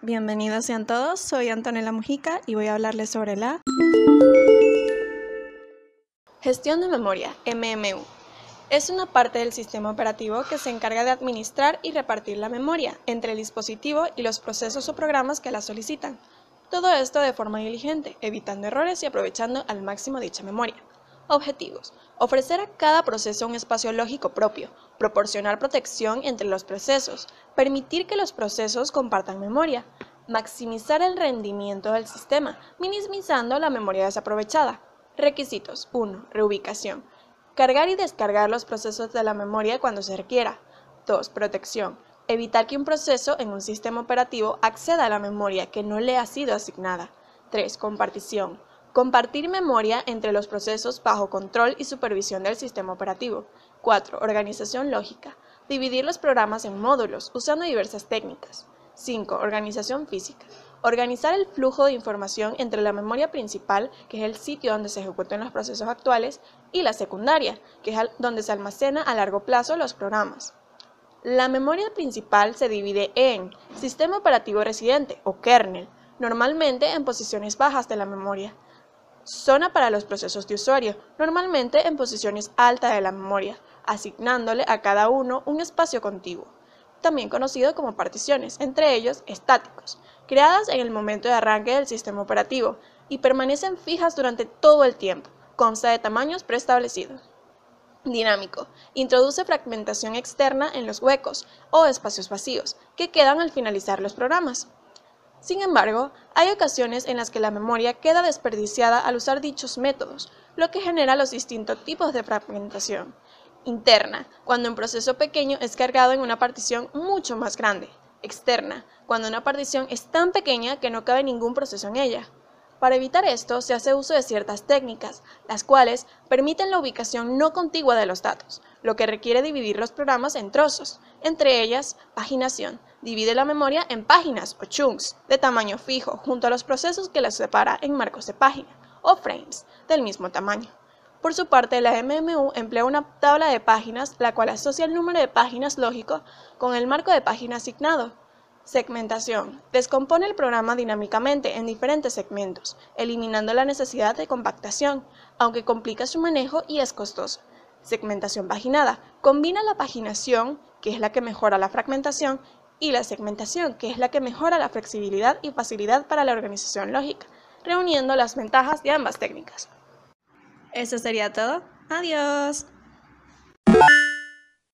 Bienvenidos sean todos, soy Antonella Mujica y voy a hablarles sobre la gestión de memoria, MMU. Es una parte del sistema operativo que se encarga de administrar y repartir la memoria entre el dispositivo y los procesos o programas que la solicitan. Todo esto de forma diligente, evitando errores y aprovechando al máximo dicha memoria. Objetivos. Ofrecer a cada proceso un espacio lógico propio, proporcionar protección entre los procesos, permitir que los procesos compartan memoria, maximizar el rendimiento del sistema, minimizando la memoria desaprovechada. Requisitos. 1. Reubicación. Cargar y descargar los procesos de la memoria cuando se requiera. 2. Protección. Evitar que un proceso en un sistema operativo acceda a la memoria que no le ha sido asignada. 3. Compartición Compartir memoria entre los procesos bajo control y supervisión del sistema operativo. 4. Organización lógica. Dividir los programas en módulos usando diversas técnicas. 5. Organización física. Organizar el flujo de información entre la memoria principal, que es el sitio donde se ejecutan los procesos actuales, y la secundaria, que es donde se almacena a largo plazo los programas. La memoria principal se divide en sistema operativo residente o kernel, normalmente en posiciones bajas de la memoria, zona para los procesos de usuario, normalmente en posiciones altas de la memoria, asignándole a cada uno un espacio contiguo, también conocido como particiones, entre ellos estáticos, creadas en el momento de arranque del sistema operativo y permanecen fijas durante todo el tiempo, consta de tamaños preestablecidos. Dinámico. Introduce fragmentación externa en los huecos o espacios vacíos que quedan al finalizar los programas. Sin embargo, hay ocasiones en las que la memoria queda desperdiciada al usar dichos métodos, lo que genera los distintos tipos de fragmentación. Interna, cuando un proceso pequeño es cargado en una partición mucho más grande. Externa, cuando una partición es tan pequeña que no cabe ningún proceso en ella. Para evitar esto, se hace uso de ciertas técnicas, las cuales permiten la ubicación no contigua de los datos, lo que requiere dividir los programas en trozos, entre ellas paginación. Divide la memoria en páginas o chunks de tamaño fijo junto a los procesos que las separa en marcos de página o frames del mismo tamaño. Por su parte, la MMU emplea una tabla de páginas, la cual asocia el número de páginas lógico con el marco de página asignado, Segmentación. Descompone el programa dinámicamente en diferentes segmentos, eliminando la necesidad de compactación, aunque complica su manejo y es costoso. Segmentación paginada. Combina la paginación, que es la que mejora la fragmentación, y la segmentación, que es la que mejora la flexibilidad y facilidad para la organización lógica, reuniendo las ventajas de ambas técnicas. Eso sería todo. Adiós.